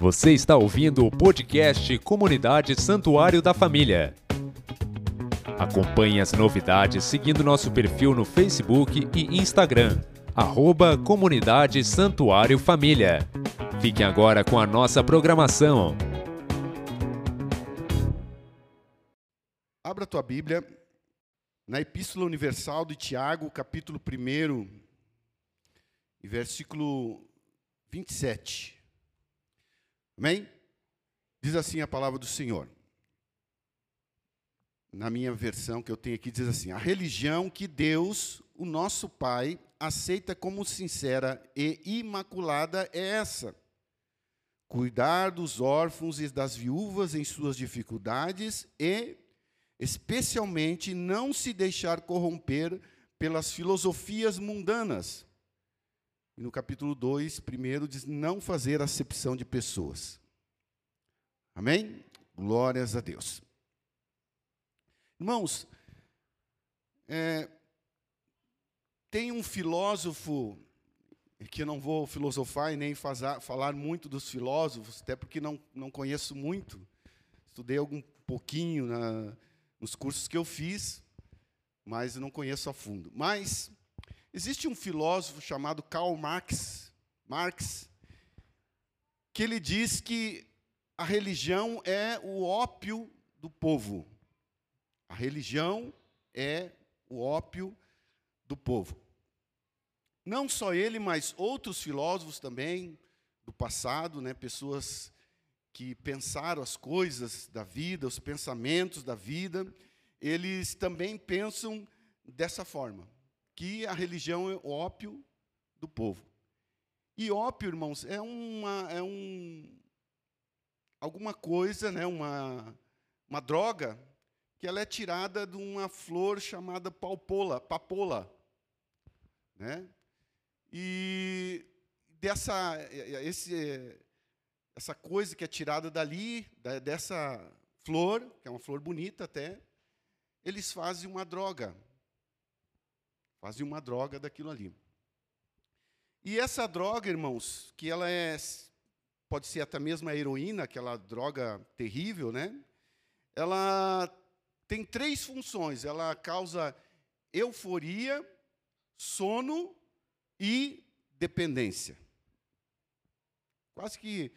Você está ouvindo o podcast Comunidade Santuário da Família. Acompanhe as novidades seguindo nosso perfil no Facebook e Instagram, arroba Comunidade Santuário Família. Fiquem agora com a nossa programação. Abra tua Bíblia na Epístola Universal de Tiago, capítulo 1, e versículo 27. Amém? Diz assim a palavra do Senhor. Na minha versão que eu tenho aqui, diz assim: A religião que Deus, o nosso Pai, aceita como sincera e imaculada é essa: cuidar dos órfãos e das viúvas em suas dificuldades e, especialmente, não se deixar corromper pelas filosofias mundanas e no capítulo 2, primeiro, diz não fazer acepção de pessoas. Amém? Glórias a Deus. Irmãos, é, tem um filósofo, que eu não vou filosofar e nem falar muito dos filósofos, até porque não, não conheço muito, estudei algum pouquinho na, nos cursos que eu fiz, mas não conheço a fundo. Mas Existe um filósofo chamado Karl Marx, Marx, que ele diz que a religião é o ópio do povo. A religião é o ópio do povo. Não só ele, mas outros filósofos também do passado, né, pessoas que pensaram as coisas da vida, os pensamentos da vida, eles também pensam dessa forma que a religião é o ópio do povo. E ópio, irmãos, é uma é um alguma coisa, né, uma uma droga que ela é tirada de uma flor chamada paupola, papola, né? E dessa esse essa coisa que é tirada dali, dessa flor, que é uma flor bonita até, eles fazem uma droga. Fazia uma droga daquilo ali. E essa droga, irmãos, que ela é pode ser até mesmo a heroína, aquela droga terrível, né? Ela tem três funções. Ela causa euforia, sono e dependência. Quase que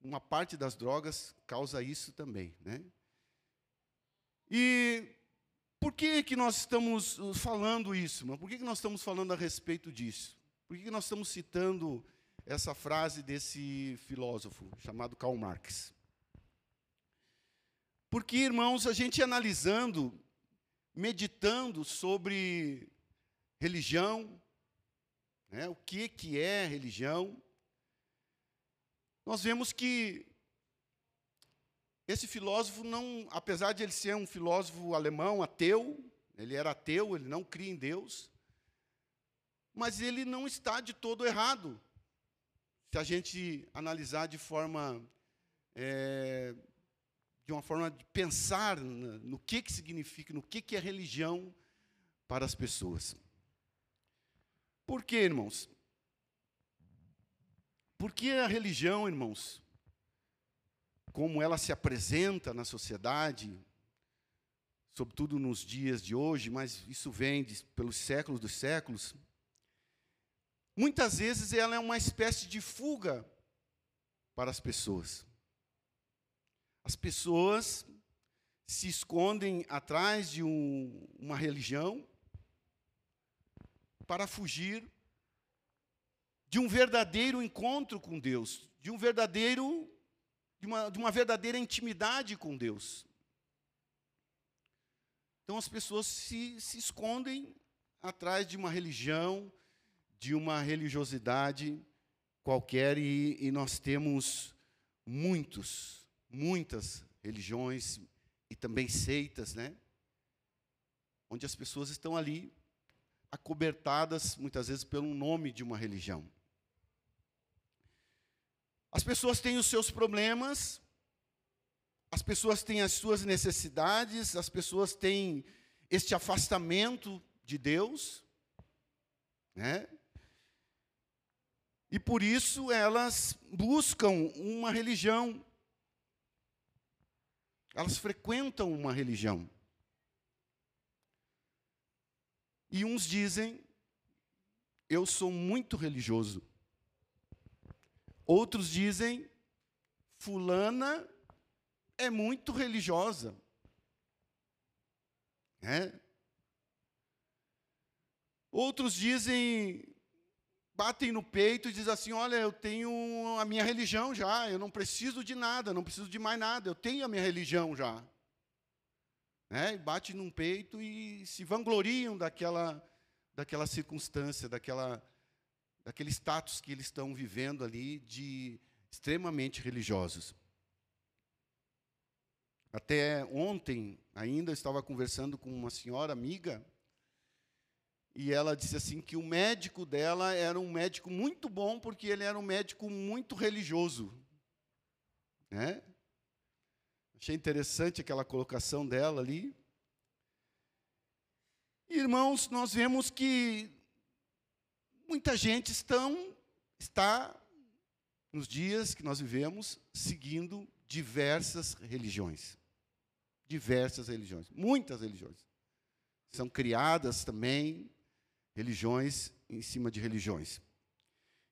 uma parte das drogas causa isso também, né? E por que, que nós estamos uh, falando isso? Irmão? Por que, que nós estamos falando a respeito disso? Por que, que nós estamos citando essa frase desse filósofo chamado Karl Marx? Porque, irmãos, a gente analisando, meditando sobre religião, né, o que, que é religião, nós vemos que esse filósofo não, apesar de ele ser um filósofo alemão, ateu, ele era ateu, ele não cria em Deus, mas ele não está de todo errado. Se a gente analisar de forma é, de uma forma de pensar no que, que significa, no que, que é religião para as pessoas. Por quê, irmãos? Porque a religião, irmãos, como ela se apresenta na sociedade, sobretudo nos dias de hoje, mas isso vem de, pelos séculos dos séculos. Muitas vezes ela é uma espécie de fuga para as pessoas. As pessoas se escondem atrás de um, uma religião para fugir de um verdadeiro encontro com Deus, de um verdadeiro de uma, de uma verdadeira intimidade com Deus. Então as pessoas se, se escondem atrás de uma religião, de uma religiosidade qualquer, e, e nós temos muitos, muitas religiões e também seitas, né? Onde as pessoas estão ali acobertadas muitas vezes pelo nome de uma religião. As pessoas têm os seus problemas, as pessoas têm as suas necessidades, as pessoas têm este afastamento de Deus, né? E por isso elas buscam uma religião. Elas frequentam uma religião. E uns dizem: Eu sou muito religioso. Outros dizem: Fulana é muito religiosa. É? Outros dizem, batem no peito e dizem assim: Olha, eu tenho a minha religião já, eu não preciso de nada, não preciso de mais nada, eu tenho a minha religião já. É, bate no peito e se vangloriam daquela, daquela circunstância, daquela, daquele status que eles estão vivendo ali de extremamente religiosos. Até ontem, ainda, estava conversando com uma senhora amiga, e ela disse assim que o médico dela era um médico muito bom, porque ele era um médico muito religioso. Né? Achei interessante aquela colocação dela ali. Irmãos, nós vemos que muita gente estão, está, nos dias que nós vivemos, seguindo diversas religiões diversas religiões, muitas religiões. São criadas também religiões em cima de religiões.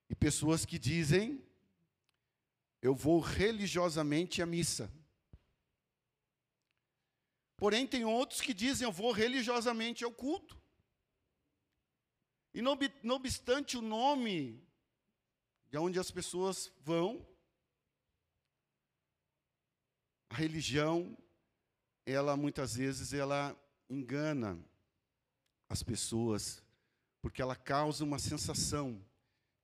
E pessoas que dizem: eu vou religiosamente à missa. Porém, tem outros que dizem: eu vou religiosamente ao culto. E não, não obstante o nome de onde as pessoas vão, a religião ela muitas vezes ela engana as pessoas, porque ela causa uma sensação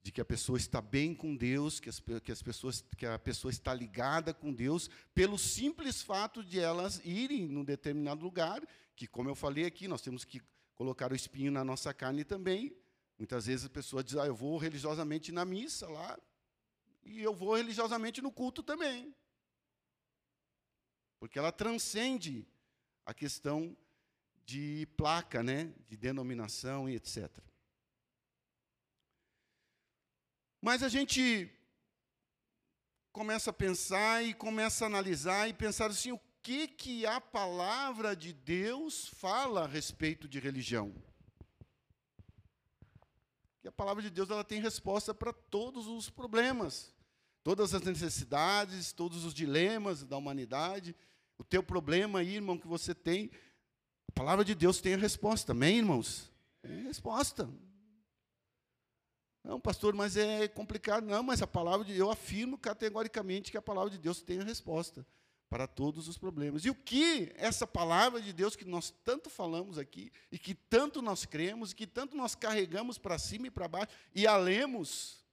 de que a pessoa está bem com Deus, que as, que as pessoas que a pessoa está ligada com Deus, pelo simples fato de elas irem num determinado lugar, que como eu falei aqui, nós temos que colocar o espinho na nossa carne também. Muitas vezes a pessoa diz: "Ah, eu vou religiosamente na missa lá, e eu vou religiosamente no culto também" porque ela transcende a questão de placa, né, de denominação e etc. Mas a gente começa a pensar e começa a analisar e pensar assim, que que a palavra de Deus fala a respeito de religião? E a palavra de Deus ela tem resposta para todos os problemas, todas as necessidades, todos os dilemas da humanidade. O teu problema aí, irmão, que você tem, a palavra de Deus tem a resposta, amém, irmãos? Tem resposta. Não, pastor, mas é complicado. Não, mas a palavra de eu afirmo categoricamente que a palavra de Deus tem a resposta para todos os problemas. E o que essa palavra de Deus que nós tanto falamos aqui, e que tanto nós cremos, e que tanto nós carregamos para cima e para baixo, e a lemos,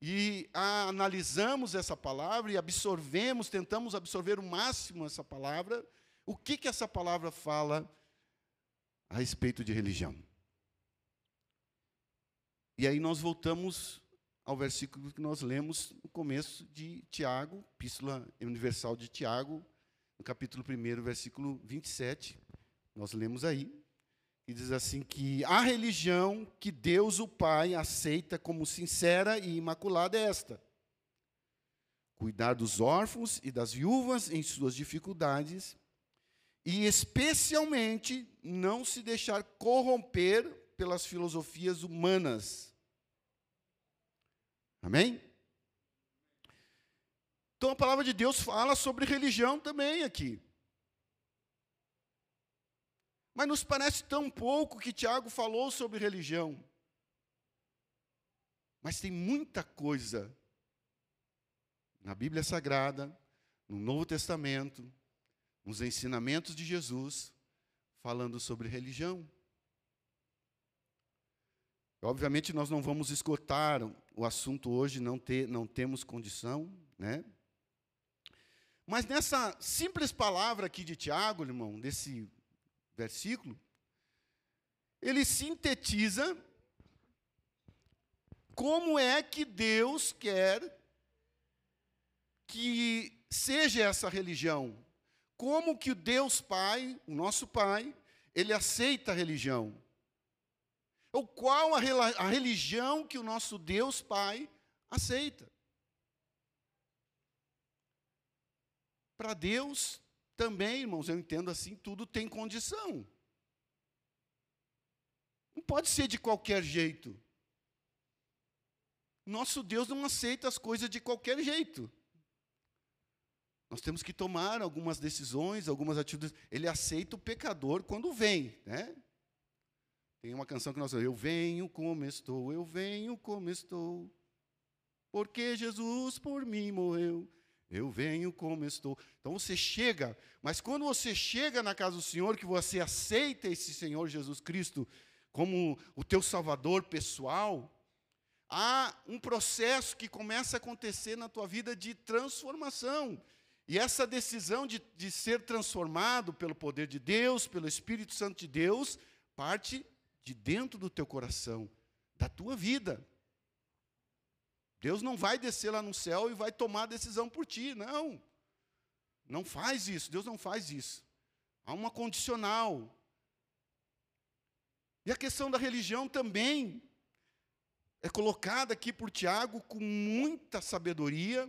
e analisamos essa palavra e absorvemos, tentamos absorver o máximo essa palavra, o que, que essa palavra fala a respeito de religião? E aí nós voltamos ao versículo que nós lemos no começo de Tiago, Epístola Universal de Tiago, no capítulo 1, versículo 27. Nós lemos aí e diz assim que a religião que Deus o Pai aceita como sincera e imaculada é esta: cuidar dos órfãos e das viúvas em suas dificuldades e especialmente não se deixar corromper pelas filosofias humanas. Amém? Então a palavra de Deus fala sobre religião também aqui. Mas nos parece tão pouco que Tiago falou sobre religião. Mas tem muita coisa na Bíblia Sagrada, no Novo Testamento, nos ensinamentos de Jesus, falando sobre religião. Obviamente, nós não vamos esgotar o assunto hoje, não, ter, não temos condição, né? Mas nessa simples palavra aqui de Tiago, irmão, desse versículo, ele sintetiza como é que Deus quer que seja essa religião. Como que o Deus Pai, o nosso Pai, ele aceita a religião. Ou qual a, religião que o nosso Deus Pai aceita? Para Deus também, irmãos, eu entendo assim, tudo tem condição. Não pode ser de qualquer jeito. Nosso Deus não aceita as coisas de qualquer jeito. Nós temos que tomar algumas decisões, algumas atitudes. Ele aceita o pecador quando vem, né? Tem uma canção que nós eu venho como estou, eu venho como estou, porque Jesus por mim morreu. Eu venho como estou. Então você chega, mas quando você chega na casa do Senhor, que você aceita esse Senhor Jesus Cristo como o teu Salvador pessoal, há um processo que começa a acontecer na tua vida de transformação. E essa decisão de, de ser transformado pelo poder de Deus, pelo Espírito Santo de Deus, parte de dentro do teu coração, da tua vida. Deus não vai descer lá no céu e vai tomar a decisão por ti, não. Não faz isso, Deus não faz isso. Há uma condicional. E a questão da religião também é colocada aqui por Tiago com muita sabedoria.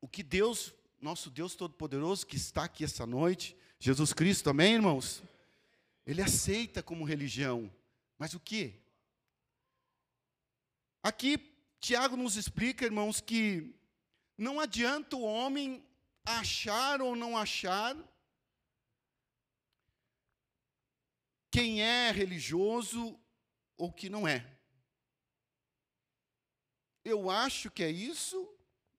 O que Deus, nosso Deus Todo-Poderoso, que está aqui essa noite, Jesus Cristo, amém, irmãos? Ele aceita como religião. Mas o que? Aqui Tiago nos explica, irmãos, que não adianta o homem achar ou não achar quem é religioso ou que não é. Eu acho que é isso,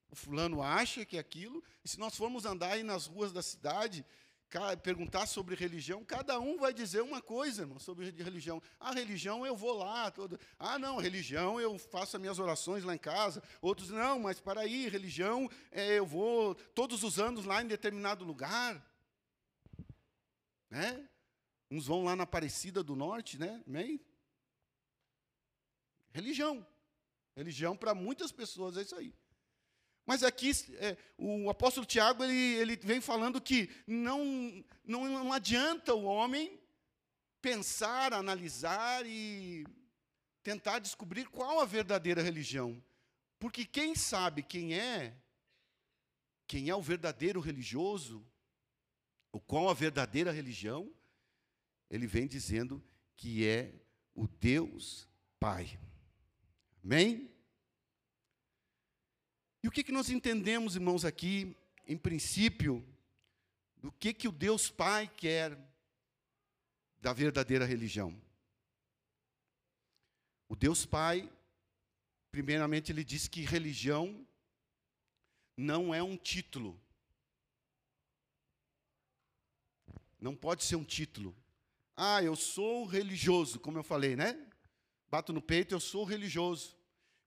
o fulano acha que é aquilo, e se nós formos andar aí nas ruas da cidade, perguntar sobre religião, cada um vai dizer uma coisa, irmão, sobre religião. A religião eu vou lá. Todo... Ah, não, religião eu faço as minhas orações lá em casa. Outros, não, mas para aí, religião é, eu vou todos os anos lá em determinado lugar. Né? Uns vão lá na Aparecida do Norte, né? Amém? Religião. Religião para muitas pessoas é isso aí. Mas aqui é, o apóstolo Tiago ele, ele vem falando que não, não, não adianta o homem pensar, analisar e tentar descobrir qual a verdadeira religião. Porque quem sabe quem é, quem é o verdadeiro religioso, ou qual a verdadeira religião, ele vem dizendo que é o Deus Pai. Amém? E o que, que nós entendemos, irmãos, aqui, em princípio, do que, que o Deus Pai quer da verdadeira religião? O Deus Pai, primeiramente, ele diz que religião não é um título. Não pode ser um título. Ah, eu sou religioso, como eu falei, né? Bato no peito, eu sou religioso.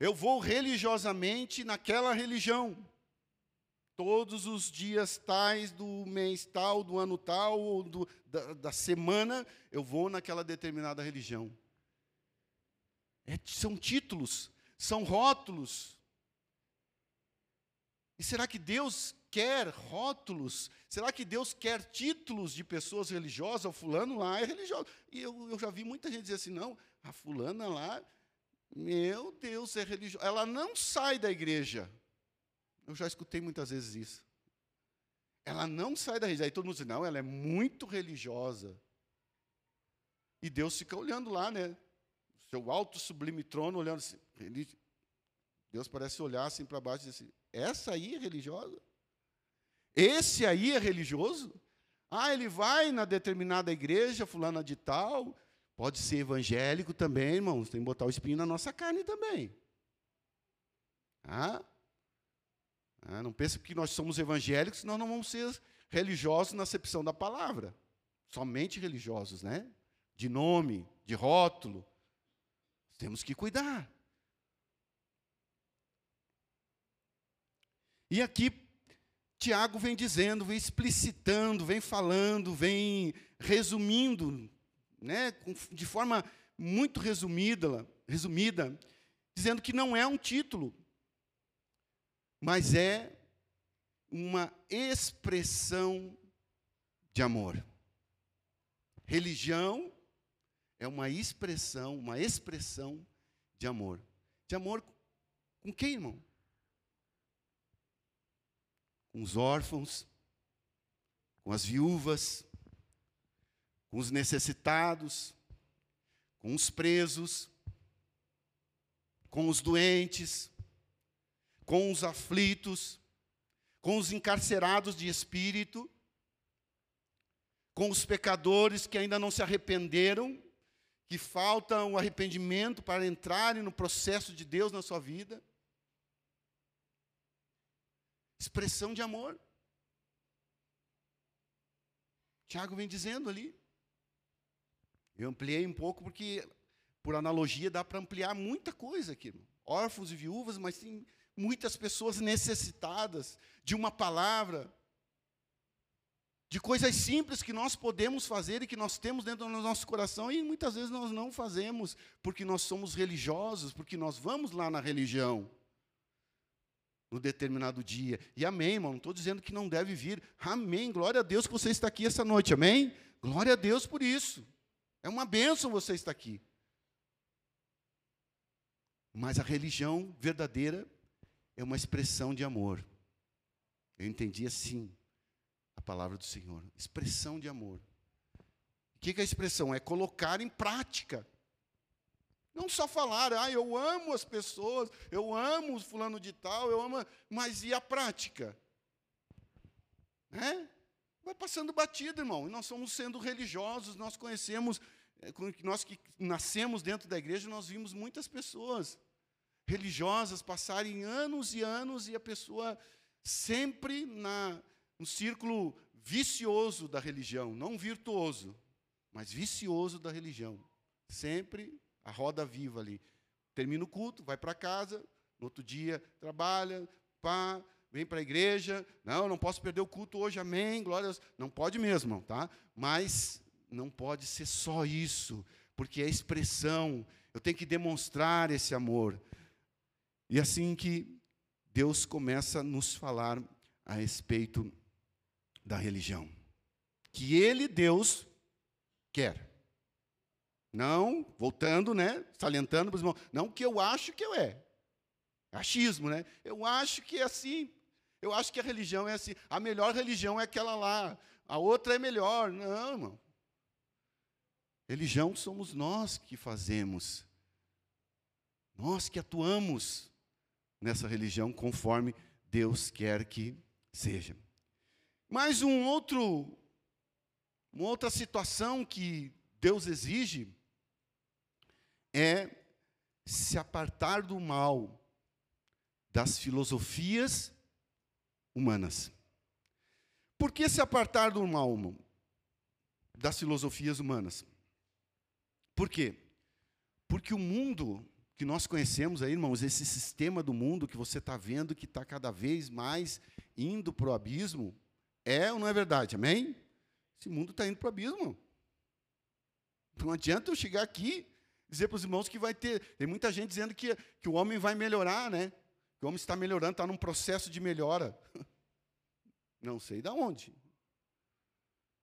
Eu vou religiosamente naquela religião. Todos os dias tais do mês tal, do ano tal, ou do, da, da semana, eu vou naquela determinada religião. É, são títulos, são rótulos. E será que Deus quer rótulos? Será que Deus quer títulos de pessoas religiosas? O fulano lá é religioso. E eu, eu já vi muita gente dizer assim, não, a fulana lá meu Deus, é religiosa. Ela não sai da igreja. Eu já escutei muitas vezes isso. Ela não sai da igreja. Aí todo mundo diz, não, ela é muito religiosa. E Deus fica olhando lá, né? Seu alto sublime trono, olhando assim. Deus parece olhar assim para baixo e dizer assim: essa aí é religiosa? Esse aí é religioso? Ah, ele vai na determinada igreja, fulana de tal, Pode ser evangélico também, irmãos. Tem que botar o espinho na nossa carne também. Ah? ah não pense que nós somos evangélicos, nós não vamos ser religiosos na acepção da palavra. Somente religiosos, né? De nome, de rótulo. Temos que cuidar. E aqui Tiago vem dizendo, vem explicitando, vem falando, vem resumindo né, de forma muito resumida, resumida, dizendo que não é um título, mas é uma expressão de amor. Religião é uma expressão, uma expressão de amor. De amor com quem, irmão? Com os órfãos, com as viúvas, com os necessitados, com os presos, com os doentes, com os aflitos, com os encarcerados de espírito, com os pecadores que ainda não se arrependeram, que falta um arrependimento para entrarem no processo de Deus na sua vida. Expressão de amor. Tiago vem dizendo ali. Eu ampliei um pouco porque, por analogia, dá para ampliar muita coisa aqui. Órfãos e viúvas, mas tem muitas pessoas necessitadas de uma palavra, de coisas simples que nós podemos fazer e que nós temos dentro do nosso coração e muitas vezes nós não fazemos porque nós somos religiosos, porque nós vamos lá na religião no determinado dia. E amém, irmão, não estou dizendo que não deve vir. Amém, glória a Deus que você está aqui essa noite, amém? Glória a Deus por isso. É uma bênção você estar aqui. Mas a religião verdadeira é uma expressão de amor. Eu entendi assim a palavra do Senhor. Expressão de amor. O que é a expressão? É colocar em prática. Não só falar, ah, eu amo as pessoas, eu amo fulano de tal, eu amo, mas e a prática? Né? Vai passando batido, irmão. E nós somos sendo religiosos, nós conhecemos, é, nós que nascemos dentro da igreja, nós vimos muitas pessoas religiosas passarem anos e anos e a pessoa sempre na, um círculo vicioso da religião, não virtuoso, mas vicioso da religião. Sempre a roda viva ali. Termina o culto, vai para casa, no outro dia trabalha, pá, vem para a igreja. Não, não posso perder o culto hoje, amém, glória a Deus. Não pode mesmo, tá? Mas não pode ser só isso, porque é expressão. Eu tenho que demonstrar esse amor. E assim que Deus começa a nos falar a respeito da religião. Que ele, Deus, quer. Não, voltando, né? Salientando para os irmãos, não que eu acho que eu é. Achismo, né? Eu acho que é assim. Eu acho que a religião é assim. A melhor religião é aquela lá. A outra é melhor. Não, irmão. Religião somos nós que fazemos. Nós que atuamos nessa religião conforme Deus quer que seja. Mas um outro, uma outra situação que Deus exige é se apartar do mal das filosofias humanas. Por que se apartar do mal das filosofias humanas? Por quê? Porque o mundo que nós conhecemos aí, irmãos, esse sistema do mundo que você está vendo que está cada vez mais indo para o abismo, é ou não é verdade? Amém? Esse mundo está indo para o abismo. Não adianta eu chegar aqui dizer para os irmãos que vai ter. Tem muita gente dizendo que, que o homem vai melhorar, né? O homem está melhorando, está num processo de melhora. Não sei de onde.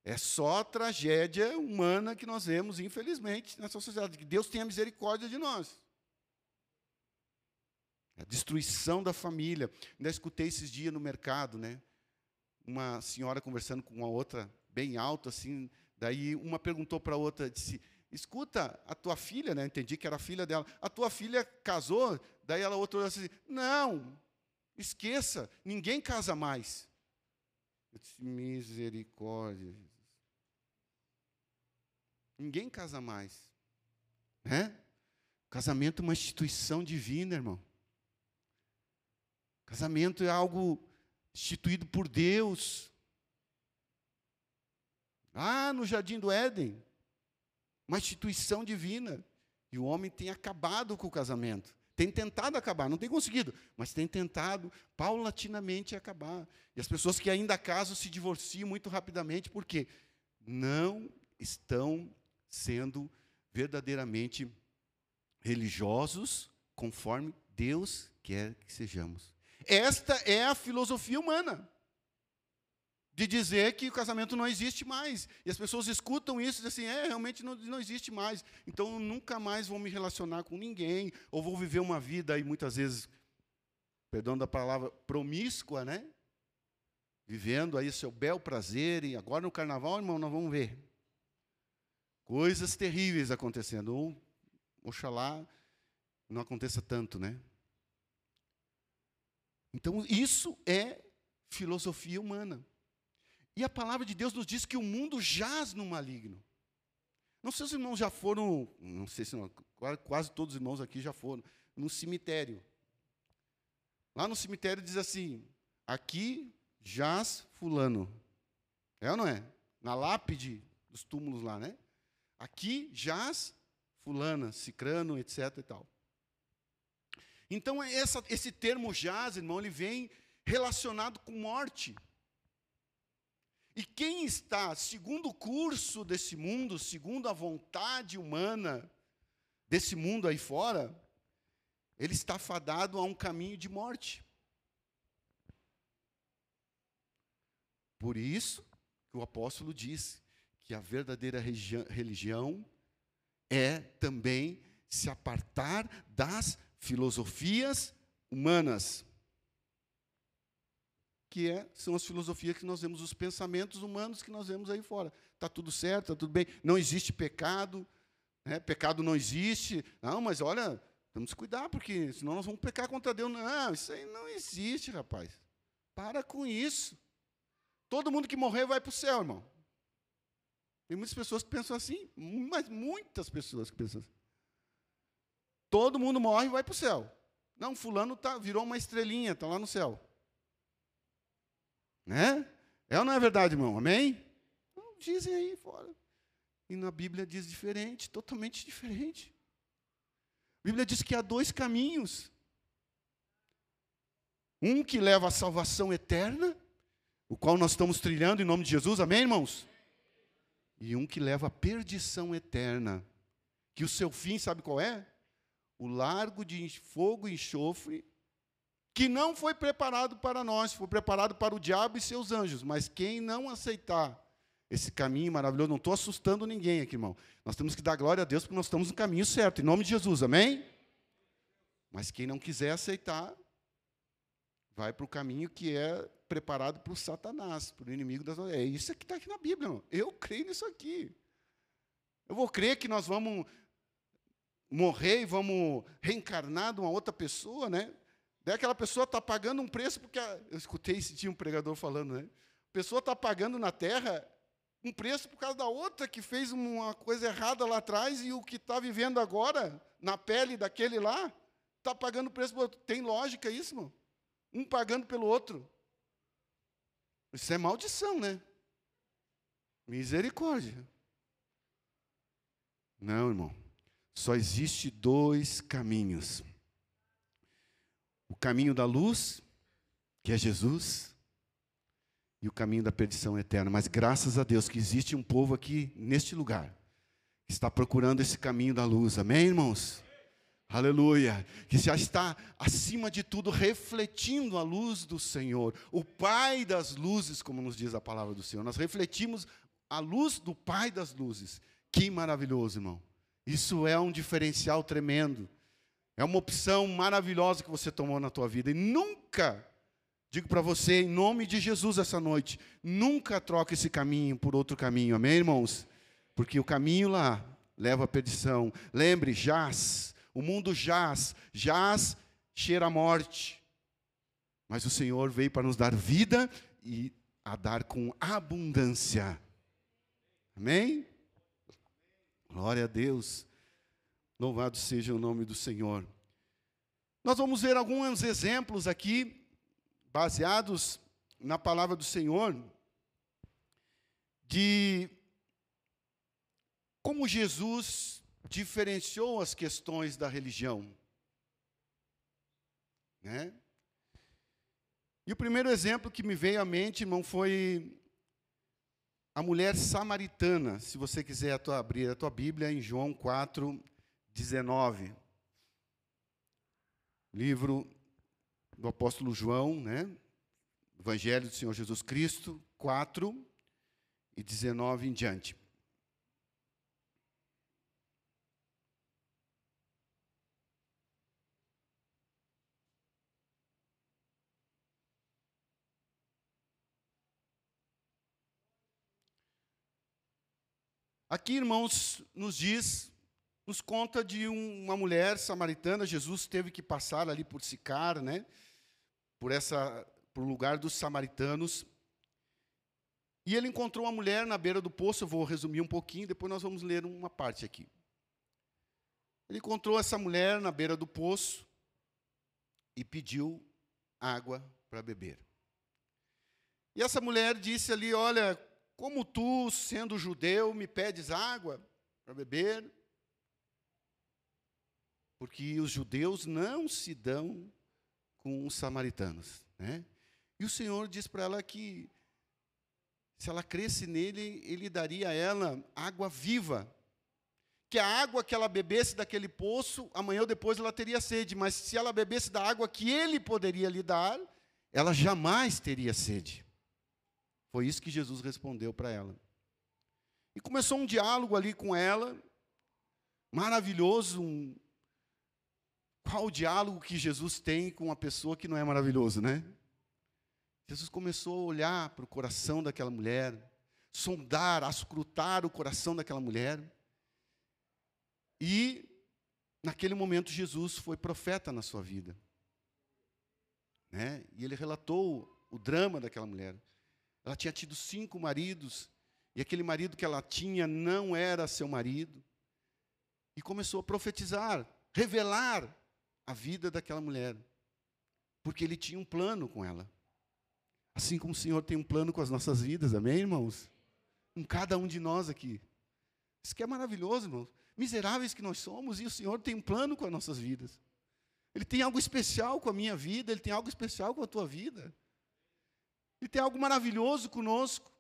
É só tragédia humana que nós vemos, infelizmente, nessa sociedade. Que Deus tenha misericórdia de nós. A destruição da família. Ainda escutei esses dias no mercado, né? uma senhora conversando com uma outra bem alto assim, daí uma perguntou para a outra, disse: "Escuta, a tua filha, né? Entendi que era filha dela. A tua filha casou?" Daí ela outra olhou assim: "Não. Esqueça, ninguém casa mais." Eu disse: "Misericórdia." Ninguém casa mais. Né? Casamento é uma instituição divina, irmão. Casamento é algo instituído por Deus. Ah, no jardim do Éden, uma instituição divina. E o homem tem acabado com o casamento. Tem tentado acabar, não tem conseguido, mas tem tentado paulatinamente acabar. E as pessoas que ainda casam se divorciam muito rapidamente, porque não estão sendo verdadeiramente religiosos conforme Deus quer que sejamos. Esta é a filosofia humana. De dizer que o casamento não existe mais. E as pessoas escutam isso e dizem assim: é, realmente não, não existe mais. Então eu nunca mais vou me relacionar com ninguém, ou vou viver uma vida aí muitas vezes, perdão da palavra, promíscua, né? Vivendo aí seu bel prazer, e agora no carnaval, irmão, nós vamos ver. Coisas terríveis acontecendo. Ou, oxalá não aconteça tanto, né? Então, isso é filosofia humana. E a palavra de Deus nos diz que o mundo jaz no maligno. Não sei se os irmãos já foram, não sei se não, quase todos os irmãos aqui já foram, no cemitério. Lá no cemitério diz assim: aqui jaz fulano. É ou não é? Na lápide dos túmulos lá, né? Aqui jaz fulana, cicrano, etc. e tal. Então, essa, esse termo jaz, irmão, ele vem relacionado com morte. E quem está segundo o curso desse mundo, segundo a vontade humana desse mundo aí fora, ele está fadado a um caminho de morte. Por isso que o apóstolo diz que a verdadeira religião é também se apartar das filosofias humanas que é, são as filosofias que nós vemos, os pensamentos humanos que nós vemos aí fora. Está tudo certo, está tudo bem, não existe pecado, né? pecado não existe. Não, mas olha, temos que cuidar, porque senão nós vamos pecar contra Deus. Não, isso aí não existe, rapaz. Para com isso. Todo mundo que morrer vai para o céu, irmão. Tem muitas pessoas que pensam assim, mas muitas pessoas que pensam assim. Todo mundo morre e vai para o céu. Não, fulano tá, virou uma estrelinha, está lá no céu. Né? É ou não é verdade, irmão? Amém? Então, dizem aí fora. E na Bíblia diz diferente, totalmente diferente. A Bíblia diz que há dois caminhos. Um que leva à salvação eterna, o qual nós estamos trilhando em nome de Jesus, amém, irmãos? E um que leva à perdição eterna, que o seu fim, sabe qual é? O largo de fogo e enxofre que não foi preparado para nós, foi preparado para o diabo e seus anjos. Mas quem não aceitar esse caminho maravilhoso, não estou assustando ninguém aqui, irmão. Nós temos que dar glória a Deus porque nós estamos no caminho certo, em nome de Jesus, amém? Mas quem não quiser aceitar, vai para o caminho que é preparado para o Satanás, para o inimigo das. É isso que está aqui na Bíblia, irmão. Eu creio nisso aqui. Eu vou crer que nós vamos morrer e vamos reencarnar de uma outra pessoa, né? Daí aquela pessoa está pagando um preço, porque eu escutei esse dia um pregador falando, né? A pessoa está pagando na terra um preço por causa da outra que fez uma coisa errada lá atrás e o que está vivendo agora, na pele daquele lá, está pagando preço pelo outro. Tem lógica isso, irmão? Um pagando pelo outro. Isso é maldição, né? Misericórdia. Não, irmão. Só existe dois caminhos o caminho da luz, que é Jesus, e o caminho da perdição eterna. Mas graças a Deus que existe um povo aqui neste lugar que está procurando esse caminho da luz. Amém, irmãos? Aleluia. Que já está, acima de tudo, refletindo a luz do Senhor, o Pai das luzes, como nos diz a palavra do Senhor. Nós refletimos a luz do Pai das luzes. Que maravilhoso, irmão. Isso é um diferencial tremendo. É uma opção maravilhosa que você tomou na tua vida. E nunca, digo para você, em nome de Jesus essa noite, nunca troque esse caminho por outro caminho. Amém, irmãos? Porque o caminho lá leva à perdição. Lembre, jaz. O mundo jaz. Jaz cheira a morte. Mas o Senhor veio para nos dar vida e a dar com abundância. Amém? Glória a Deus. Louvado seja o nome do Senhor. Nós vamos ver alguns exemplos aqui, baseados na palavra do Senhor, de como Jesus diferenciou as questões da religião. Né? E o primeiro exemplo que me veio à mente, irmão, foi a mulher samaritana. Se você quiser a tua, abrir a tua Bíblia em João 4, 19. Livro do apóstolo João, né? Evangelho do Senhor Jesus Cristo, 4 e 19 em diante. Aqui, irmãos, nos diz, nos conta de uma mulher samaritana. Jesus teve que passar ali por Sicar, né? Por essa, por lugar dos samaritanos. E ele encontrou uma mulher na beira do poço. Eu vou resumir um pouquinho, depois nós vamos ler uma parte aqui. Ele encontrou essa mulher na beira do poço e pediu água para beber. E essa mulher disse ali: Olha, como tu, sendo judeu, me pedes água para beber? Porque os judeus não se dão com os samaritanos. Né? E o Senhor diz para ela que, se ela cresce nele, ele daria a ela água viva. Que a água que ela bebesse daquele poço, amanhã ou depois ela teria sede, mas se ela bebesse da água que ele poderia lhe dar, ela jamais teria sede. Foi isso que Jesus respondeu para ela. E começou um diálogo ali com ela, maravilhoso. Um... Qual o diálogo que Jesus tem com uma pessoa que não é maravilhoso, né? Jesus começou a olhar para o coração daquela mulher, sondar, escrutar o coração daquela mulher. E, naquele momento, Jesus foi profeta na sua vida. Né? E ele relatou o drama daquela mulher. Ela tinha tido cinco maridos, e aquele marido que ela tinha não era seu marido. E começou a profetizar, revelar a vida daquela mulher, porque ele tinha um plano com ela. Assim como o Senhor tem um plano com as nossas vidas, amém, irmãos? Com cada um de nós aqui. Isso que é maravilhoso, irmãos. Miseráveis que nós somos, e o Senhor tem um plano com as nossas vidas. Ele tem algo especial com a minha vida, ele tem algo especial com a tua vida. Ele tem algo maravilhoso conosco.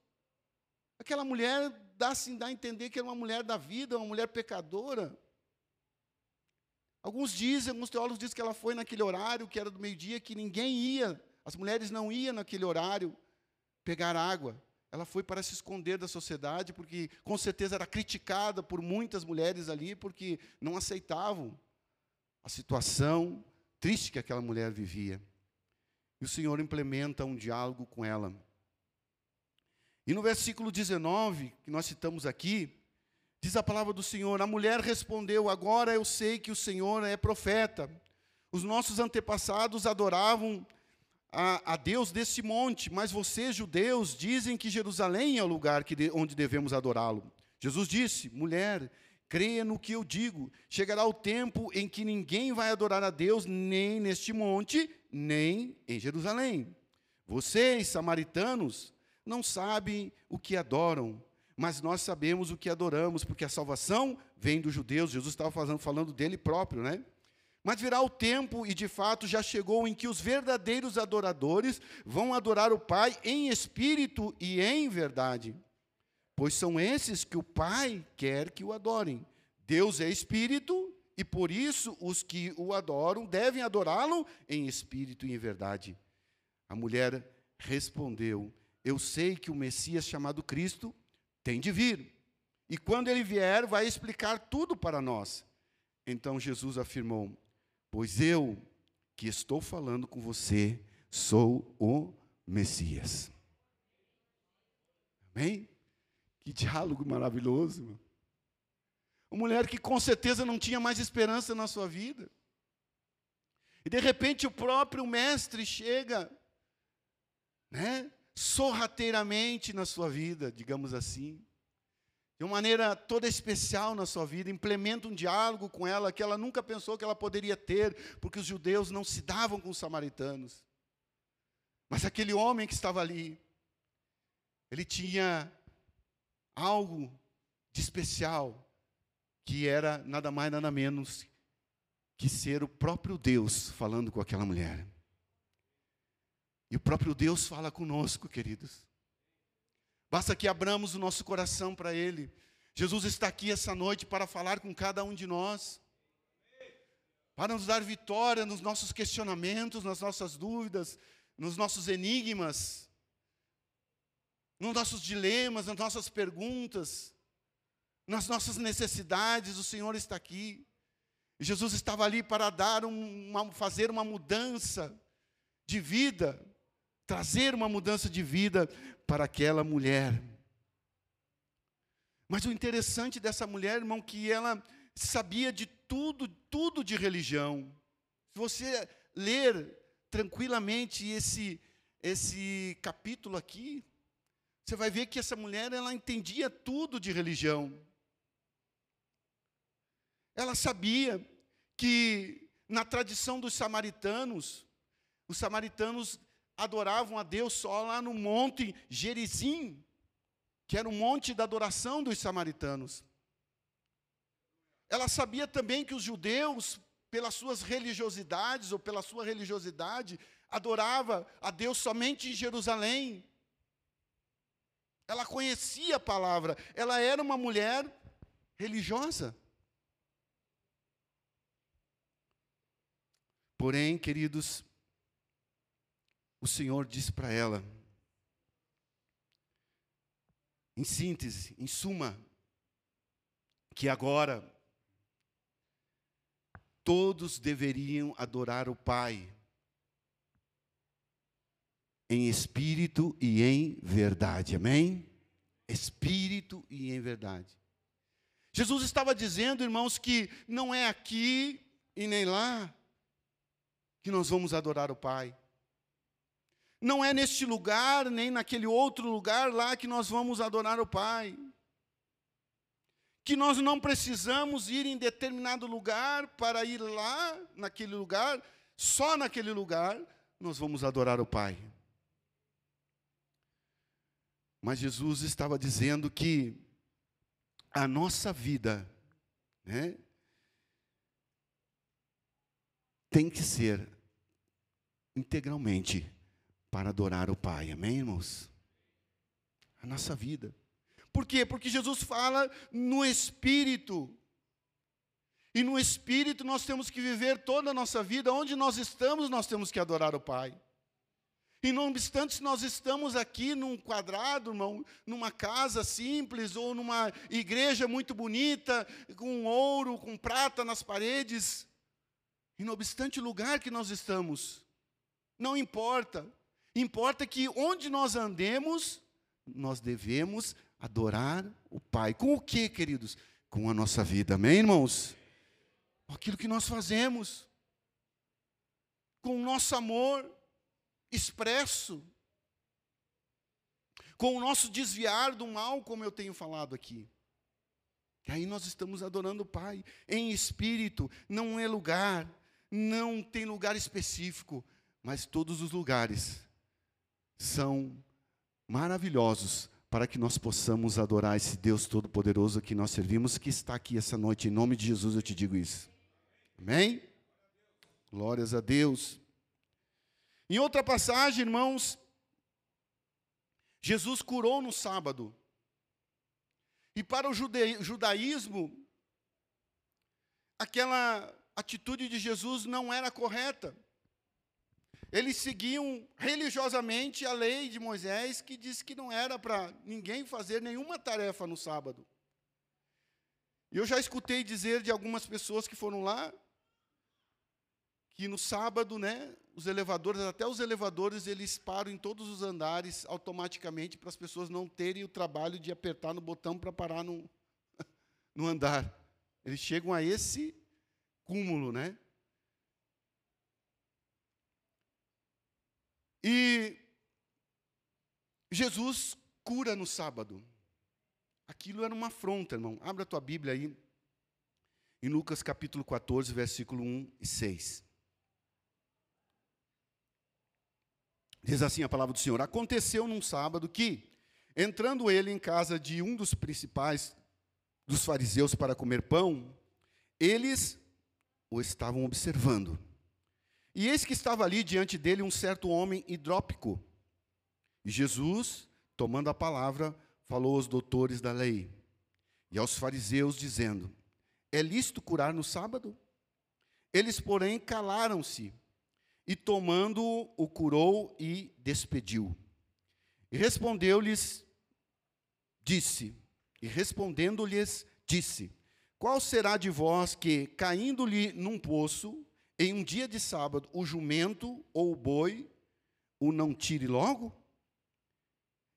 Aquela mulher dá, assim, dá a entender que era uma mulher da vida, uma mulher pecadora. Alguns dizem, alguns teólogos dizem que ela foi naquele horário, que era do meio-dia, que ninguém ia, as mulheres não iam naquele horário pegar água. Ela foi para se esconder da sociedade, porque com certeza era criticada por muitas mulheres ali, porque não aceitavam a situação triste que aquela mulher vivia. E o Senhor implementa um diálogo com ela. E no versículo 19, que nós citamos aqui, diz a palavra do Senhor: A mulher respondeu: Agora eu sei que o Senhor é profeta. Os nossos antepassados adoravam a, a Deus desse monte, mas vocês, judeus, dizem que Jerusalém é o lugar que de, onde devemos adorá-lo. Jesus disse: Mulher, creia no que eu digo. Chegará o tempo em que ninguém vai adorar a Deus nem neste monte, nem em Jerusalém. Vocês, samaritanos, não sabem o que adoram, mas nós sabemos o que adoramos, porque a salvação vem dos judeus. Jesus estava falando, falando dele próprio, né? Mas virá o tempo, e de fato já chegou, em que os verdadeiros adoradores vão adorar o Pai em espírito e em verdade. Pois são esses que o Pai quer que o adorem. Deus é espírito e por isso os que o adoram devem adorá-lo em espírito e em verdade. A mulher respondeu: Eu sei que o Messias chamado Cristo tem de vir. E quando ele vier, vai explicar tudo para nós. Então Jesus afirmou: Pois eu que estou falando com você sou o Messias. Amém? Que diálogo maravilhoso. Uma mulher que com certeza não tinha mais esperança na sua vida. E de repente o próprio mestre chega, né, sorrateiramente na sua vida, digamos assim, de uma maneira toda especial na sua vida, implementa um diálogo com ela que ela nunca pensou que ela poderia ter, porque os judeus não se davam com os samaritanos. Mas aquele homem que estava ali, ele tinha algo de especial que era nada mais, nada menos que ser o próprio Deus falando com aquela mulher. E o próprio Deus fala conosco, queridos. Basta que abramos o nosso coração para Ele. Jesus está aqui essa noite para falar com cada um de nós, para nos dar vitória nos nossos questionamentos, nas nossas dúvidas, nos nossos enigmas, nos nossos dilemas, nas nossas perguntas, nas nossas necessidades, o Senhor está aqui. Jesus estava ali para dar uma, fazer uma mudança de vida, trazer uma mudança de vida para aquela mulher. Mas o interessante dessa mulher, irmão, que ela sabia de tudo, tudo de religião. Se você ler tranquilamente esse esse capítulo aqui, você vai ver que essa mulher ela entendia tudo de religião. Ela sabia que na tradição dos samaritanos, os samaritanos adoravam a Deus só lá no monte Gerizim, que era o monte da adoração dos samaritanos. Ela sabia também que os judeus, pelas suas religiosidades ou pela sua religiosidade, adorava a Deus somente em Jerusalém. Ela conhecia a palavra, ela era uma mulher religiosa. Porém, queridos, o Senhor disse para ela, em síntese, em suma, que agora todos deveriam adorar o Pai em espírito e em verdade. Amém? Espírito e em verdade. Jesus estava dizendo, irmãos, que não é aqui e nem lá que nós vamos adorar o Pai. Não é neste lugar, nem naquele outro lugar lá que nós vamos adorar o Pai. Que nós não precisamos ir em determinado lugar para ir lá, naquele lugar, só naquele lugar nós vamos adorar o Pai. Mas Jesus estava dizendo que a nossa vida, né, tem que ser integralmente para adorar o Pai. Amém, irmãos? A nossa vida. Por quê? Porque Jesus fala no Espírito. E no Espírito nós temos que viver toda a nossa vida. Onde nós estamos, nós temos que adorar o Pai. E não obstante se nós estamos aqui num quadrado, irmão, numa casa simples ou numa igreja muito bonita, com ouro, com prata nas paredes, e não obstante o lugar que nós estamos, não importa. Importa que onde nós andemos, nós devemos adorar o Pai. Com o que, queridos? Com a nossa vida, amém, irmãos? Com aquilo que nós fazemos, com o nosso amor expresso, com o nosso desviar do mal, como eu tenho falado aqui. E aí nós estamos adorando o Pai em espírito, não é lugar, não tem lugar específico, mas todos os lugares são maravilhosos para que nós possamos adorar esse Deus Todo-Poderoso que nós servimos, que está aqui essa noite. Em nome de Jesus eu te digo isso. Amém? Glórias a Deus. Em outra passagem, irmãos, Jesus curou no sábado. E para o judaísmo, aquela atitude de Jesus não era correta. Eles seguiam religiosamente a lei de Moisés, que diz que não era para ninguém fazer nenhuma tarefa no sábado. E eu já escutei dizer de algumas pessoas que foram lá, que no sábado, né, os elevadores, até os elevadores, eles param em todos os andares automaticamente para as pessoas não terem o trabalho de apertar no botão para parar no, no andar. Eles chegam a esse cúmulo, né? E Jesus cura no sábado. Aquilo era uma afronta, irmão. Abra a tua Bíblia aí, em Lucas capítulo 14, versículo 1 e 6. Diz assim a palavra do Senhor: Aconteceu num sábado que, entrando ele em casa de um dos principais dos fariseus para comer pão, eles o estavam observando. E eis que estava ali diante dele um certo homem hidrópico. E Jesus, tomando a palavra, falou aos doutores da lei e aos fariseus, dizendo: É lícito curar no sábado? Eles, porém, calaram-se. e tomando-o, o curou e despediu. E respondeu-lhes, disse, e respondendo-lhes, disse: Qual será de vós que, caindo-lhe num poço, em um dia de sábado, o jumento ou o boi o não tire logo?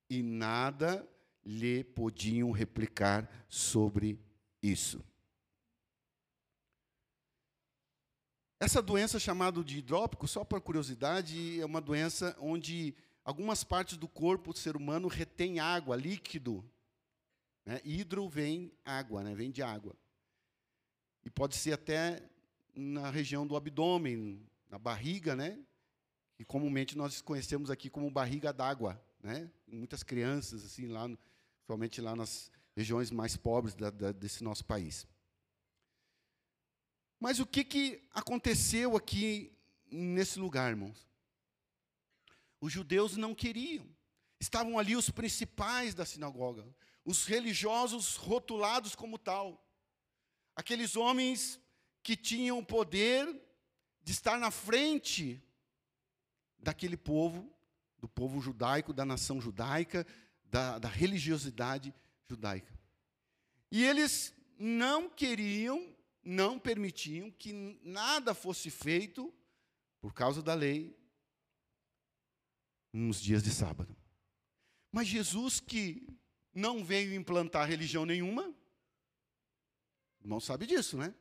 E nada lhe podiam replicar sobre isso. Essa doença chamada de hidrópico, só por curiosidade, é uma doença onde algumas partes do corpo do ser humano retém água, líquido. Né? Hidro vem água, né? vem de água. E pode ser até na região do abdômen, na barriga, né? que comumente nós conhecemos aqui como barriga d'água. Né? Muitas crianças, assim, lá, principalmente lá nas regiões mais pobres da, da, desse nosso país. Mas o que, que aconteceu aqui nesse lugar, irmãos? Os judeus não queriam. Estavam ali os principais da sinagoga, os religiosos rotulados como tal. Aqueles homens que tinham o poder de estar na frente daquele povo, do povo judaico, da nação judaica, da, da religiosidade judaica. E eles não queriam não permitiam que nada fosse feito por causa da lei nos dias de sábado. Mas Jesus que não veio implantar religião nenhuma, o irmão sabe disso, né?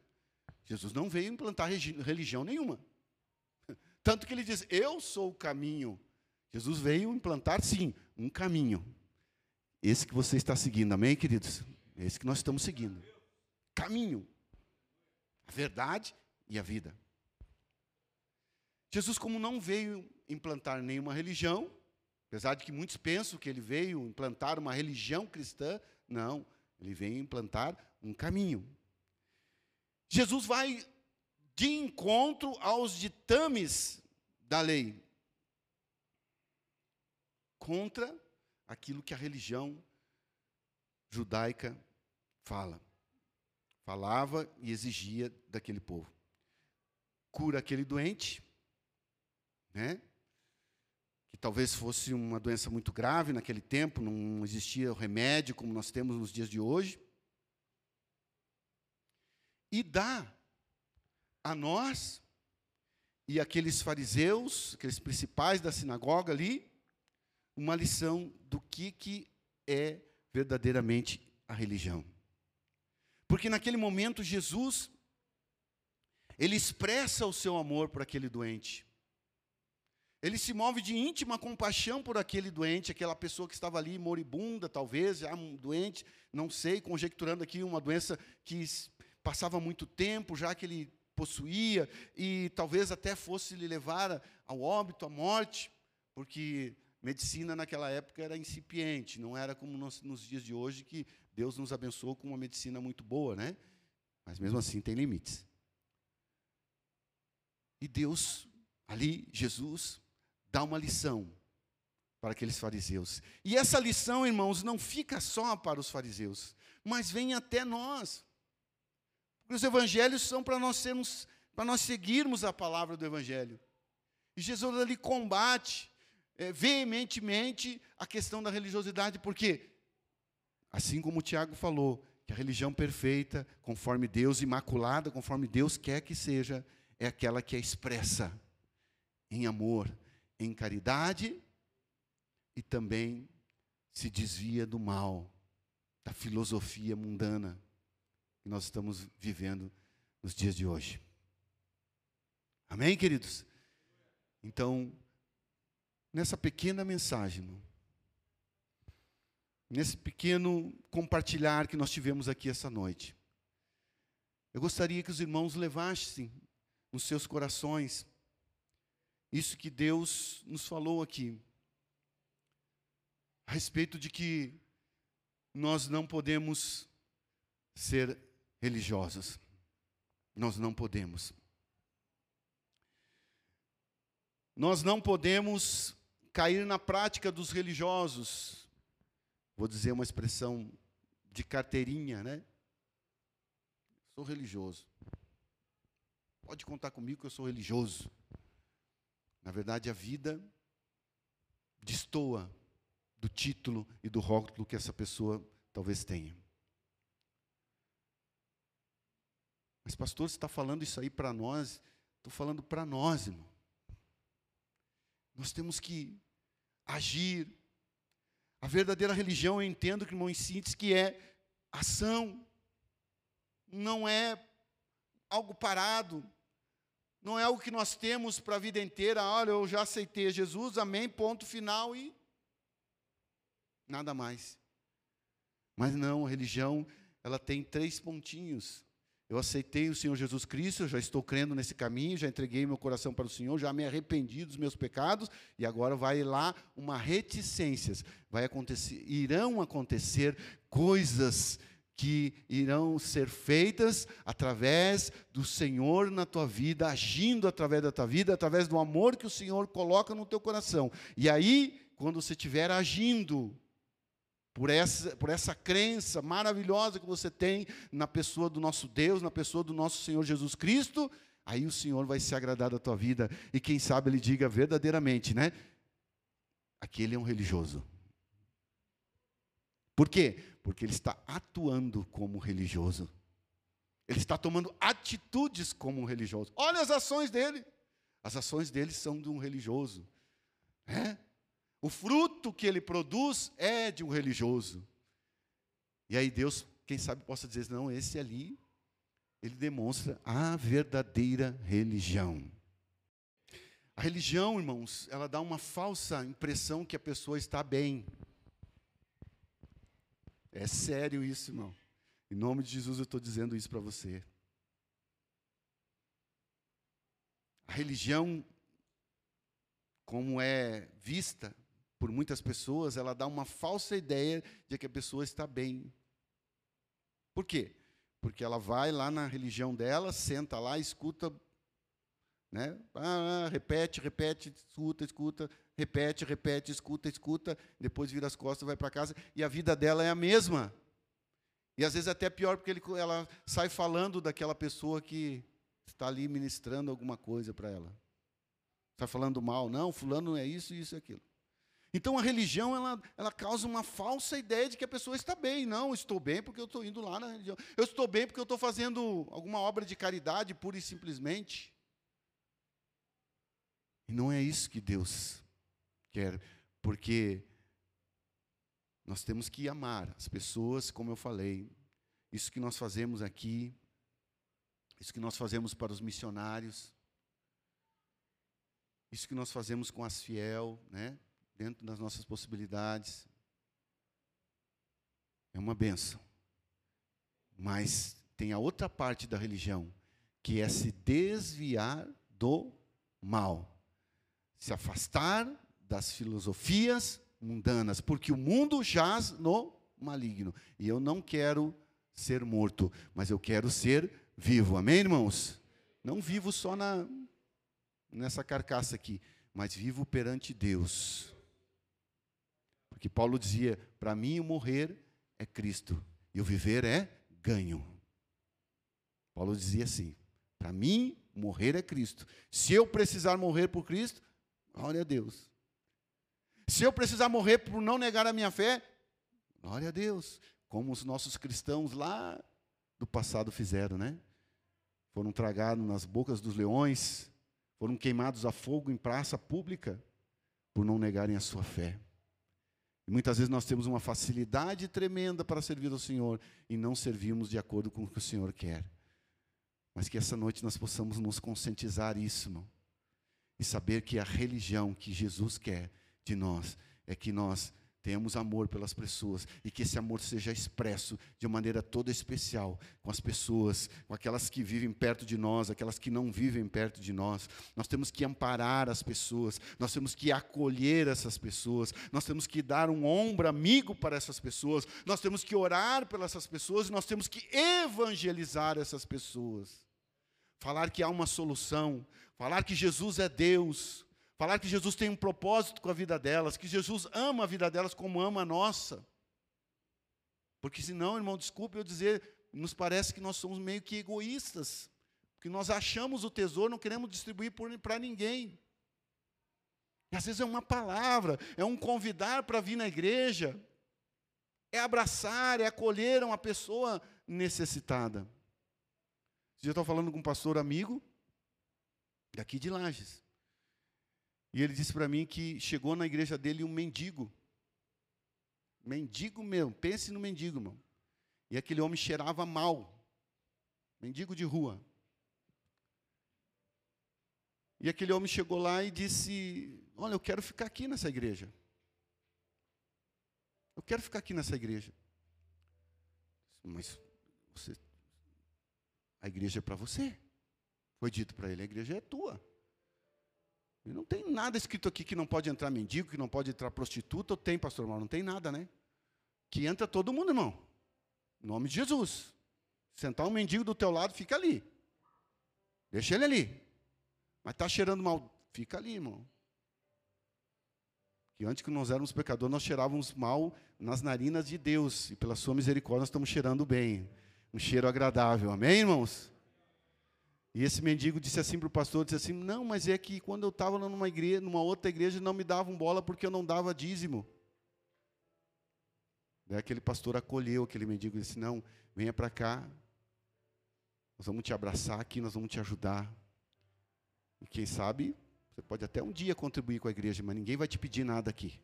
Jesus não veio implantar religião nenhuma. Tanto que ele diz: Eu sou o caminho. Jesus veio implantar, sim, um caminho. Esse que você está seguindo, amém, queridos? Esse que nós estamos seguindo. Caminho a verdade e a vida. Jesus, como não veio implantar nenhuma religião, apesar de que muitos pensam que ele veio implantar uma religião cristã, não, ele veio implantar um caminho. Jesus vai de encontro aos ditames da lei, contra aquilo que a religião judaica fala falava e exigia daquele povo. Cura aquele doente, né? que talvez fosse uma doença muito grave naquele tempo, não existia remédio como nós temos nos dias de hoje. E dá a nós e aqueles fariseus, aqueles principais da sinagoga ali, uma lição do que, que é verdadeiramente a religião. Porque naquele momento Jesus ele expressa o seu amor por aquele doente. Ele se move de íntima compaixão por aquele doente, aquela pessoa que estava ali moribunda, talvez, já um doente, não sei, conjecturando aqui uma doença que passava muito tempo, já que ele possuía, e talvez até fosse lhe levar ao óbito, à morte, porque medicina naquela época era incipiente, não era como nos, nos dias de hoje que Deus nos abençoou com uma medicina muito boa, né? Mas mesmo assim tem limites. E Deus, ali, Jesus, dá uma lição para aqueles fariseus. E essa lição, irmãos, não fica só para os fariseus, mas vem até nós. Os evangelhos são para nós sermos, para nós seguirmos a palavra do evangelho. E Jesus ali combate é, veementemente a questão da religiosidade, porque Assim como o Tiago falou, que a religião perfeita, conforme Deus, imaculada, conforme Deus quer que seja, é aquela que é expressa em amor, em caridade e também se desvia do mal, da filosofia mundana que nós estamos vivendo nos dias de hoje. Amém, queridos? Então, nessa pequena mensagem, irmão, nesse pequeno compartilhar que nós tivemos aqui essa noite. Eu gostaria que os irmãos levassem nos seus corações isso que Deus nos falou aqui, a respeito de que nós não podemos ser religiosos. Nós não podemos. Nós não podemos cair na prática dos religiosos, vou dizer uma expressão de carteirinha, né? Sou religioso. Pode contar comigo que eu sou religioso. Na verdade, a vida destoa do título e do rótulo que essa pessoa talvez tenha. Mas, pastor, você está falando isso aí para nós? Estou falando para nós, irmão. Nós temos que agir. A verdadeira religião, eu entendo que, irmão, em síntese, que é ação. Não é algo parado. Não é algo que nós temos para a vida inteira. Olha, eu já aceitei Jesus, amém, ponto final e nada mais. Mas não, a religião, ela tem três pontinhos. Eu aceitei o Senhor Jesus Cristo, já estou crendo nesse caminho, já entreguei meu coração para o Senhor, já me arrependi dos meus pecados e agora vai lá uma reticências. Vai acontecer, irão acontecer coisas que irão ser feitas através do Senhor na tua vida, agindo através da tua vida, através do amor que o Senhor coloca no teu coração. E aí, quando você estiver agindo por essa, por essa crença maravilhosa que você tem na pessoa do nosso Deus, na pessoa do nosso Senhor Jesus Cristo, aí o Senhor vai se agradar da tua vida e quem sabe ele diga verdadeiramente, né? Aquele é um religioso. Por quê? Porque ele está atuando como religioso. Ele está tomando atitudes como um religioso. Olha as ações dele. As ações dele são de um religioso. É? O fruto que ele produz é de um religioso. E aí Deus, quem sabe, possa dizer: não, esse ali, ele demonstra a verdadeira religião. A religião, irmãos, ela dá uma falsa impressão que a pessoa está bem. É sério isso, irmão. Em nome de Jesus eu estou dizendo isso para você. A religião, como é vista, por muitas pessoas, ela dá uma falsa ideia de que a pessoa está bem. Por quê? Porque ela vai lá na religião dela, senta lá, escuta, né? Ah, repete, repete, escuta, escuta, repete, repete, escuta, escuta, depois vira as costas, vai para casa e a vida dela é a mesma. E às vezes até pior porque ele, ela sai falando daquela pessoa que está ali ministrando alguma coisa para ela. Está falando mal, não, fulano é isso, isso e aquilo. Então a religião ela, ela causa uma falsa ideia de que a pessoa está bem. Não, estou bem porque eu estou indo lá na religião. Eu estou bem porque eu estou fazendo alguma obra de caridade pura e simplesmente. E não é isso que Deus quer, porque nós temos que amar as pessoas, como eu falei. Isso que nós fazemos aqui, isso que nós fazemos para os missionários, isso que nós fazemos com as fiel, né? Dentro das nossas possibilidades. É uma benção. Mas tem a outra parte da religião, que é se desviar do mal. Se afastar das filosofias mundanas, porque o mundo jaz no maligno. E eu não quero ser morto, mas eu quero ser vivo. Amém, irmãos? Não vivo só na nessa carcaça aqui, mas vivo perante Deus. Porque Paulo dizia: para mim o morrer é Cristo e o viver é ganho. Paulo dizia assim: para mim morrer é Cristo. Se eu precisar morrer por Cristo, glória a Deus. Se eu precisar morrer por não negar a minha fé, glória a Deus. Como os nossos cristãos lá do passado fizeram, né? Foram tragados nas bocas dos leões, foram queimados a fogo em praça pública por não negarem a sua fé. E muitas vezes nós temos uma facilidade tremenda para servir ao Senhor e não servimos de acordo com o que o Senhor quer. Mas que essa noite nós possamos nos conscientizar isso. E saber que a religião que Jesus quer de nós é que nós tenhamos amor pelas pessoas e que esse amor seja expresso de maneira toda especial com as pessoas, com aquelas que vivem perto de nós, aquelas que não vivem perto de nós. Nós temos que amparar as pessoas, nós temos que acolher essas pessoas, nós temos que dar um ombro amigo para essas pessoas, nós temos que orar pelas pessoas e nós temos que evangelizar essas pessoas. Falar que há uma solução, falar que Jesus é Deus, Falar que Jesus tem um propósito com a vida delas, que Jesus ama a vida delas como ama a nossa. Porque senão, irmão, desculpe eu dizer, nos parece que nós somos meio que egoístas. Porque nós achamos o tesouro, não queremos distribuir para ninguém. E às vezes é uma palavra, é um convidar para vir na igreja, é abraçar, é acolher uma pessoa necessitada. Eu estou falando com um pastor amigo, daqui de Lages. E ele disse para mim que chegou na igreja dele um mendigo. Mendigo mesmo, pense no mendigo, irmão. E aquele homem cheirava mal. Mendigo de rua. E aquele homem chegou lá e disse: Olha, eu quero ficar aqui nessa igreja. Eu quero ficar aqui nessa igreja. Mas você, a igreja é para você. Foi dito para ele: a igreja é tua. E não tem nada escrito aqui que não pode entrar mendigo, que não pode entrar prostituta. Tem, pastor Mauro? Não tem nada, né? Que entra todo mundo, irmão. Em nome de Jesus. Sentar um mendigo do teu lado, fica ali. Deixa ele ali. Mas está cheirando mal, fica ali, irmão. Que antes que nós éramos pecadores, nós cheirávamos mal nas narinas de Deus. E pela sua misericórdia nós estamos cheirando bem. Um cheiro agradável. Amém, irmãos? E esse mendigo disse assim para o pastor, disse assim, não, mas é que quando eu estava numa igreja, numa outra igreja, não me davam bola porque eu não dava dízimo. Daí aquele pastor acolheu aquele mendigo e disse, não, venha para cá, nós vamos te abraçar aqui, nós vamos te ajudar. E quem sabe, você pode até um dia contribuir com a igreja, mas ninguém vai te pedir nada aqui.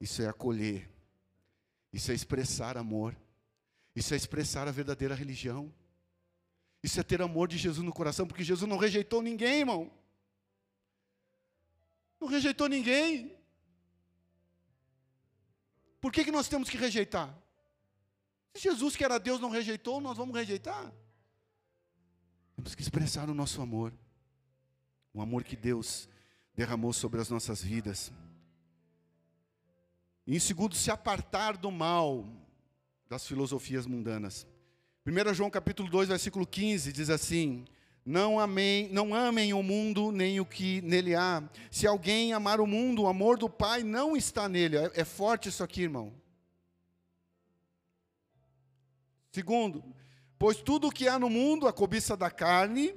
Isso é acolher. Isso é expressar amor. Isso é expressar a verdadeira religião. Isso é ter amor de Jesus no coração, porque Jesus não rejeitou ninguém, irmão. Não rejeitou ninguém. Por que, que nós temos que rejeitar? Se Jesus, que era Deus, não rejeitou, nós vamos rejeitar. Temos que expressar o nosso amor, o amor que Deus derramou sobre as nossas vidas. E em segundo, se apartar do mal das filosofias mundanas. 1 João capítulo 2, versículo 15 diz assim: não amem, não amem o mundo nem o que nele há. Se alguém amar o mundo, o amor do Pai não está nele. É, é forte isso aqui, irmão. Segundo, Pois tudo o que há no mundo, a cobiça da carne,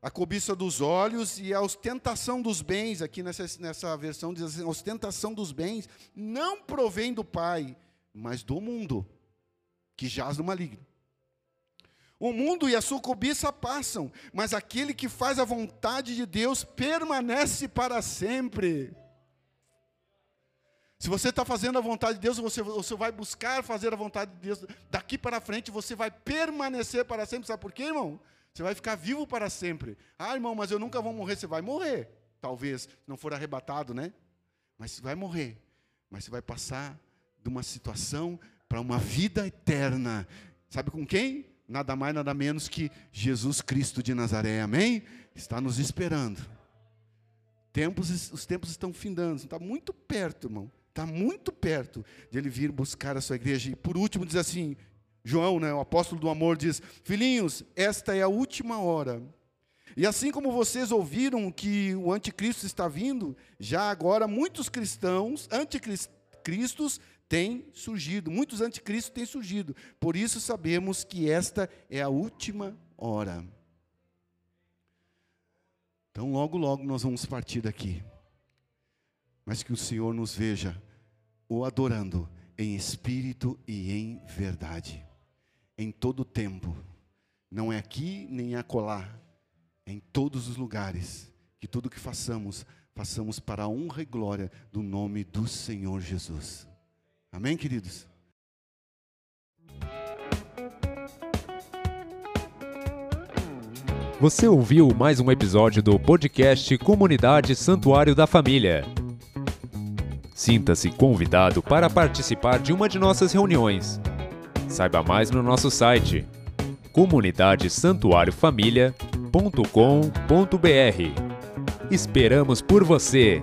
a cobiça dos olhos e a ostentação dos bens, aqui nessa, nessa versão diz assim: a ostentação dos bens, não provém do Pai, mas do mundo, que jaz no maligno. O mundo e a sua cobiça passam, mas aquele que faz a vontade de Deus permanece para sempre. Se você está fazendo a vontade de Deus, você, você vai buscar fazer a vontade de Deus. Daqui para frente, você vai permanecer para sempre. Sabe por quê, irmão? Você vai ficar vivo para sempre. Ah, irmão, mas eu nunca vou morrer. Você vai morrer. Talvez, não for arrebatado, né? Mas você vai morrer. Mas você vai passar de uma situação para uma vida eterna. Sabe com quem? Nada mais, nada menos que Jesus Cristo de Nazaré. Amém? Está nos esperando. Tempos, os tempos estão findando. Está muito perto, irmão. Está muito perto de ele vir buscar a sua igreja. E por último, diz assim: João, né, o apóstolo do amor, diz: Filhinhos, esta é a última hora. E assim como vocês ouviram que o anticristo está vindo, já agora muitos cristãos, anticristos, têm surgido, muitos anticristos têm surgido. Por isso sabemos que esta é a última hora. Então, logo, logo nós vamos partir daqui. Mas que o Senhor nos veja o adorando em espírito e em verdade, em todo tempo, não é aqui nem acolá, é em todos os lugares, que tudo que façamos, façamos para a honra e glória do nome do Senhor Jesus. Amém, queridos? Você ouviu mais um episódio do podcast Comunidade Santuário da Família. Sinta-se convidado para participar de uma de nossas reuniões. Saiba mais no nosso site comunidadesantuariofamilia.com.br. Esperamos por você!